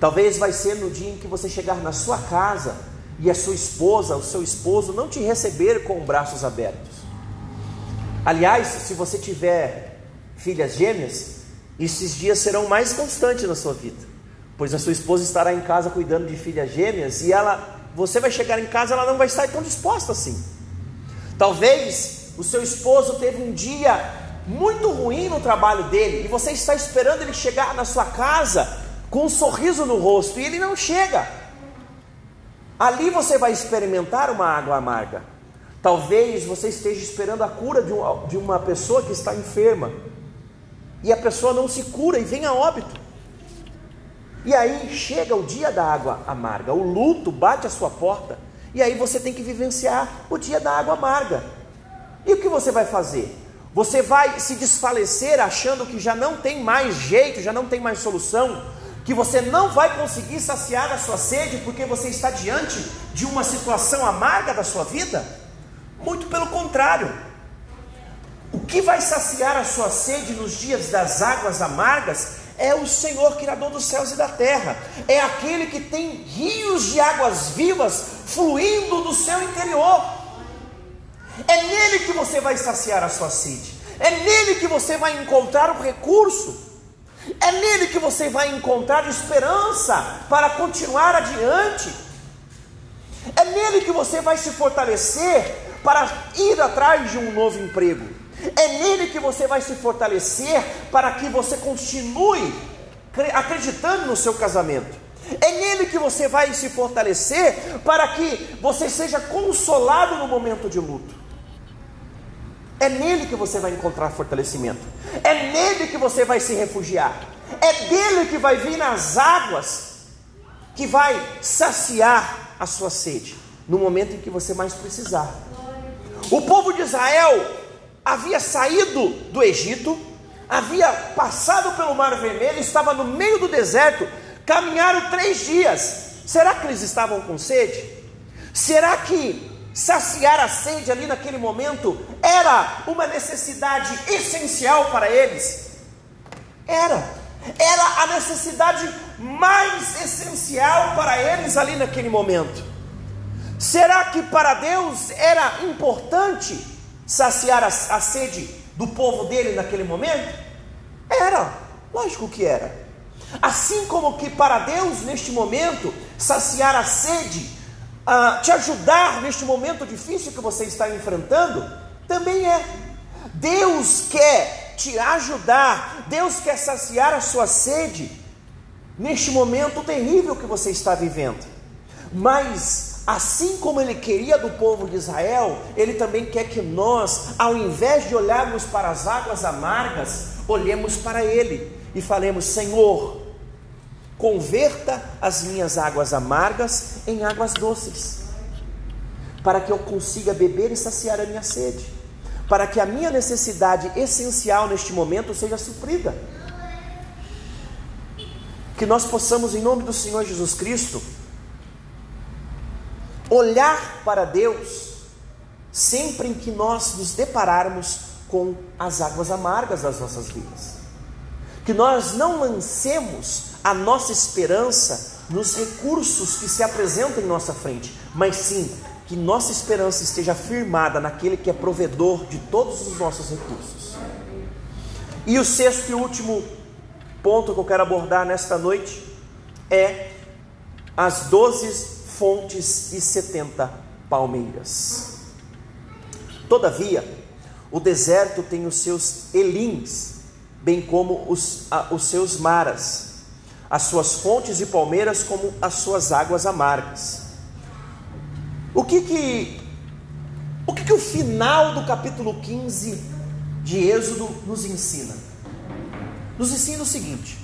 Talvez vai ser no dia em que você chegar na sua casa e a sua esposa, o seu esposo não te receber com braços abertos. Aliás, se você tiver filhas gêmeas, esses dias serão mais constantes na sua vida pois a sua esposa estará em casa cuidando de filhas gêmeas e ela, você vai chegar em casa, ela não vai estar tão disposta assim. Talvez o seu esposo teve um dia muito ruim no trabalho dele e você está esperando ele chegar na sua casa com um sorriso no rosto e ele não chega. Ali você vai experimentar uma água amarga. Talvez você esteja esperando a cura de, um, de uma pessoa que está enferma e a pessoa não se cura e vem a óbito. E aí chega o dia da água amarga, o luto bate a sua porta, e aí você tem que vivenciar o dia da água amarga. E o que você vai fazer? Você vai se desfalecer achando que já não tem mais jeito, já não tem mais solução, que você não vai conseguir saciar a sua sede porque você está diante de uma situação amarga da sua vida? Muito pelo contrário. O que vai saciar a sua sede nos dias das águas amargas é o Senhor Criador dos céus e da terra, é aquele que tem rios de águas vivas fluindo do seu interior. É nele que você vai saciar a sua sede, é nele que você vai encontrar o recurso, é nele que você vai encontrar esperança para continuar adiante, é nele que você vai se fortalecer para ir atrás de um novo emprego. É nele que você vai se fortalecer para que você continue acreditando no seu casamento. É nele que você vai se fortalecer para que você seja consolado no momento de luto. É nele que você vai encontrar fortalecimento. É nele que você vai se refugiar. É dele que vai vir nas águas que vai saciar a sua sede no momento em que você mais precisar. O povo de Israel havia saído do Egito, havia passado pelo Mar Vermelho, estava no meio do deserto, caminharam três dias. Será que eles estavam com sede? Será que saciar a sede ali naquele momento era uma necessidade essencial para eles? Era, era a necessidade mais essencial para eles ali naquele momento. Será que para Deus era importante saciar a, a sede do povo dele naquele momento? Era, lógico que era. Assim como que para Deus, neste momento, saciar a sede, uh, te ajudar neste momento difícil que você está enfrentando, também é. Deus quer te ajudar, Deus quer saciar a sua sede neste momento terrível que você está vivendo. Mas Assim como ele queria do povo de Israel, ele também quer que nós, ao invés de olharmos para as águas amargas, olhemos para ele e falemos: Senhor, converta as minhas águas amargas em águas doces, para que eu consiga beber e saciar a minha sede, para que a minha necessidade essencial neste momento seja suprida. Que nós possamos, em nome do Senhor Jesus Cristo, olhar para Deus sempre em que nós nos depararmos com as águas amargas das nossas vidas. Que nós não lancemos a nossa esperança nos recursos que se apresentam em nossa frente, mas sim que nossa esperança esteja firmada naquele que é provedor de todos os nossos recursos. E o sexto e último ponto que eu quero abordar nesta noite é as doze fontes e setenta palmeiras. Todavia, o deserto tem os seus elins, bem como os, os seus maras, as suas fontes e palmeiras como as suas águas amargas. O que que o que que o final do capítulo 15 de Êxodo nos ensina? Nos ensina o seguinte: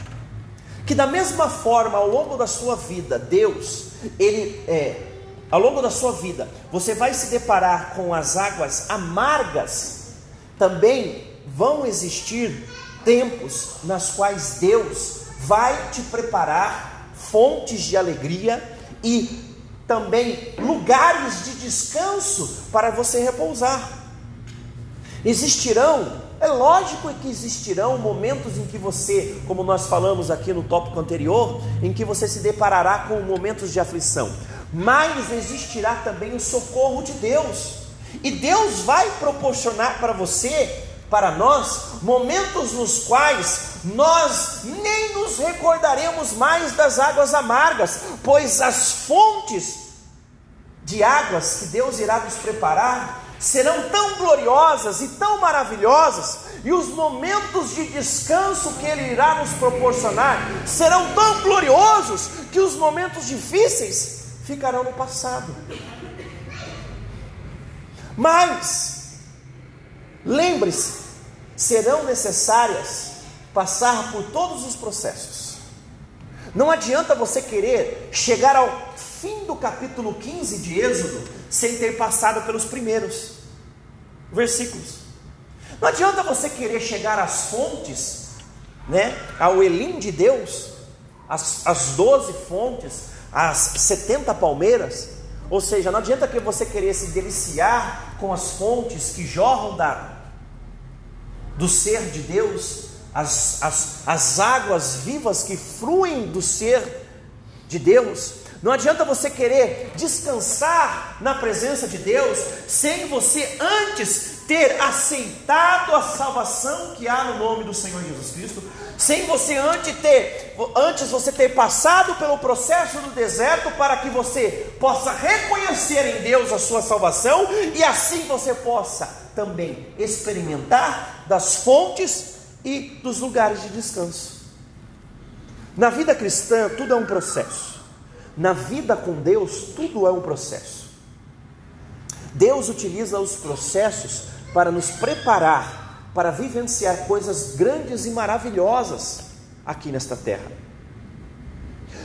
que da mesma forma, ao longo da sua vida, Deus, ele é, ao longo da sua vida, você vai se deparar com as águas amargas, também vão existir tempos nas quais Deus vai te preparar fontes de alegria e também lugares de descanso para você repousar. Existirão, é lógico que existirão momentos em que você, como nós falamos aqui no tópico anterior, em que você se deparará com momentos de aflição, mas existirá também o socorro de Deus. E Deus vai proporcionar para você para nós momentos nos quais nós nem nos recordaremos mais das águas amargas, pois as fontes de águas que Deus irá nos preparar serão tão gloriosas e tão maravilhosas, e os momentos de descanso que Ele irá nos proporcionar serão tão gloriosos que os momentos difíceis ficarão no passado. Mas, lembre-se, serão necessárias passar por todos os processos. Não adianta você querer chegar ao fim do capítulo 15 de Êxodo sem ter passado pelos primeiros versículos. Não adianta você querer chegar às fontes, né, ao Elim de Deus, as, as 12 fontes, as 70 palmeiras, ou seja, não adianta que você querer se deliciar com as fontes que jorram da, do ser de Deus, as, as, as águas vivas que fluem do ser de Deus. Não adianta você querer descansar na presença de Deus sem você antes ter aceitado a salvação que há no nome do Senhor Jesus Cristo, sem você antes ter, antes você ter passado pelo processo do deserto para que você possa reconhecer em Deus a sua salvação e assim você possa também experimentar das fontes e dos lugares de descanso. Na vida cristã, tudo é um processo. Na vida com Deus, tudo é um processo. Deus utiliza os processos para nos preparar para vivenciar coisas grandes e maravilhosas aqui nesta terra.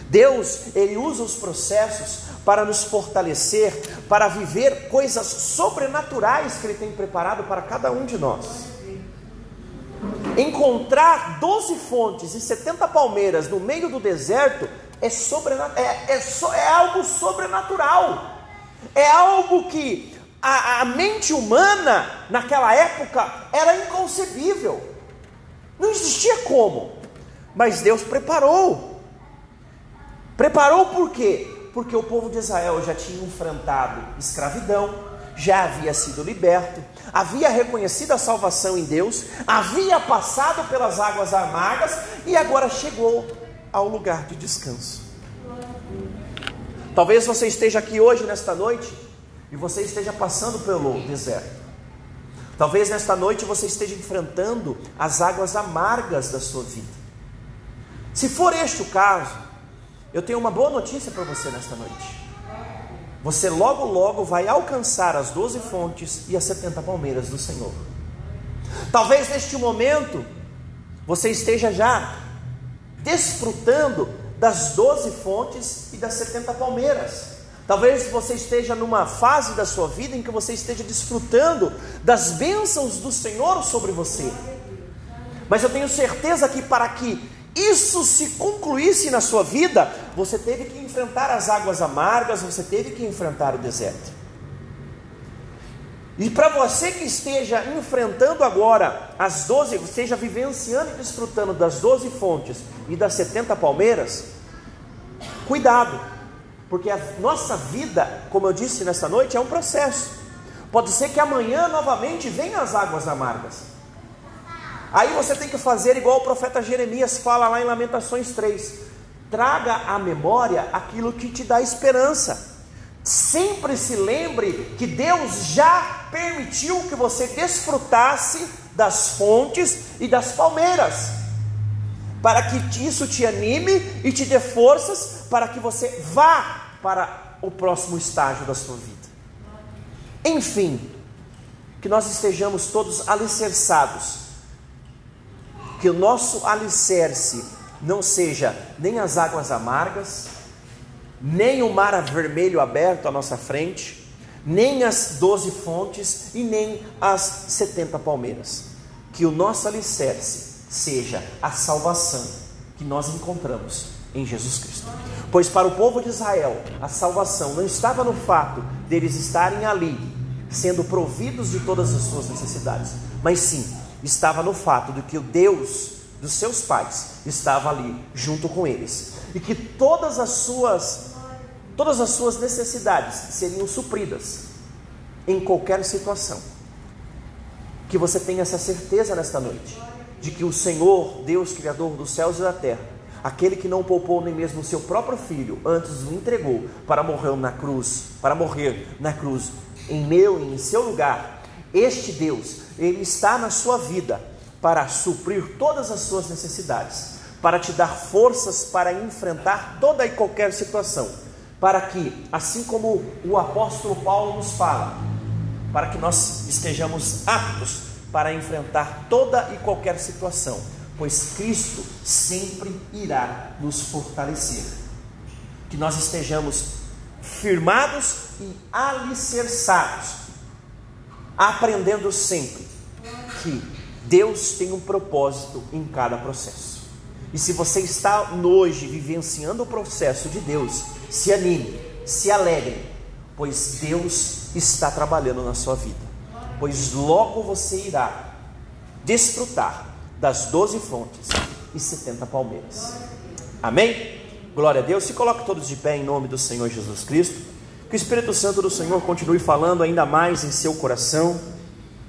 Deus, ele usa os processos para nos fortalecer, para viver coisas sobrenaturais que ele tem preparado para cada um de nós. Encontrar 12 fontes e 70 palmeiras no meio do deserto é, é, é, so, é algo sobrenatural, é algo que a, a mente humana naquela época era inconcebível, não existia como, mas Deus preparou. Preparou por quê? Porque o povo de Israel já tinha enfrentado escravidão, já havia sido liberto, havia reconhecido a salvação em Deus, havia passado pelas águas amargas e agora chegou ao lugar de descanso. Talvez você esteja aqui hoje, nesta noite, e você esteja passando pelo deserto. Talvez nesta noite você esteja enfrentando as águas amargas da sua vida. Se for este o caso, eu tenho uma boa notícia para você nesta noite. Você logo, logo vai alcançar as doze fontes e as setenta palmeiras do Senhor. Talvez neste momento você esteja já desfrutando das doze fontes e das setenta palmeiras. Talvez você esteja numa fase da sua vida em que você esteja desfrutando das bênçãos do Senhor sobre você. Mas eu tenho certeza que para que isso se concluísse na sua vida, você teve que enfrentar as águas amargas, você teve que enfrentar o deserto. E para você que esteja enfrentando agora as 12, esteja vivenciando e desfrutando das 12 fontes e das 70 palmeiras, cuidado Porque a nossa vida, como eu disse nesta noite, é um processo. Pode ser que amanhã novamente venham as águas amargas. Aí você tem que fazer igual o profeta Jeremias fala lá em Lamentações 3: traga à memória aquilo que te dá esperança. Sempre se lembre que Deus já permitiu que você desfrutasse das fontes e das palmeiras, para que isso te anime e te dê forças para que você vá para o próximo estágio da sua vida. Enfim, que nós estejamos todos alicerçados, que o nosso alicerce não seja nem as águas amargas, nem o mar vermelho aberto à nossa frente, nem as doze fontes e nem as setenta palmeiras. Que o nosso alicerce seja a salvação que nós encontramos em Jesus Cristo. Pois para o povo de Israel, a salvação não estava no fato deles estarem ali, sendo providos de todas as suas necessidades, mas sim estava no fato de que o Deus dos seus pais estava ali junto com eles e que todas as suas todas as suas necessidades seriam supridas em qualquer situação. Que você tenha essa certeza nesta noite de que o Senhor, Deus criador dos céus e da terra, aquele que não poupou nem mesmo o seu próprio filho, antes o entregou para morrer na cruz, para morrer na cruz em meu e em seu lugar. Este Deus, ele está na sua vida para suprir todas as suas necessidades, para te dar forças para enfrentar toda e qualquer situação, para que, assim como o apóstolo Paulo nos fala, para que nós estejamos aptos para enfrentar toda e qualquer situação, pois Cristo sempre irá nos fortalecer. Que nós estejamos firmados e alicerçados, aprendendo sempre que Deus tem um propósito em cada processo. E se você está hoje vivenciando o processo de Deus, se anime, se alegre, pois Deus está trabalhando na sua vida. Pois logo você irá desfrutar das doze fontes e setenta palmeiras. Amém? Glória a Deus. Se coloque todos de pé em nome do Senhor Jesus Cristo. Que o Espírito Santo do Senhor continue falando ainda mais em seu coração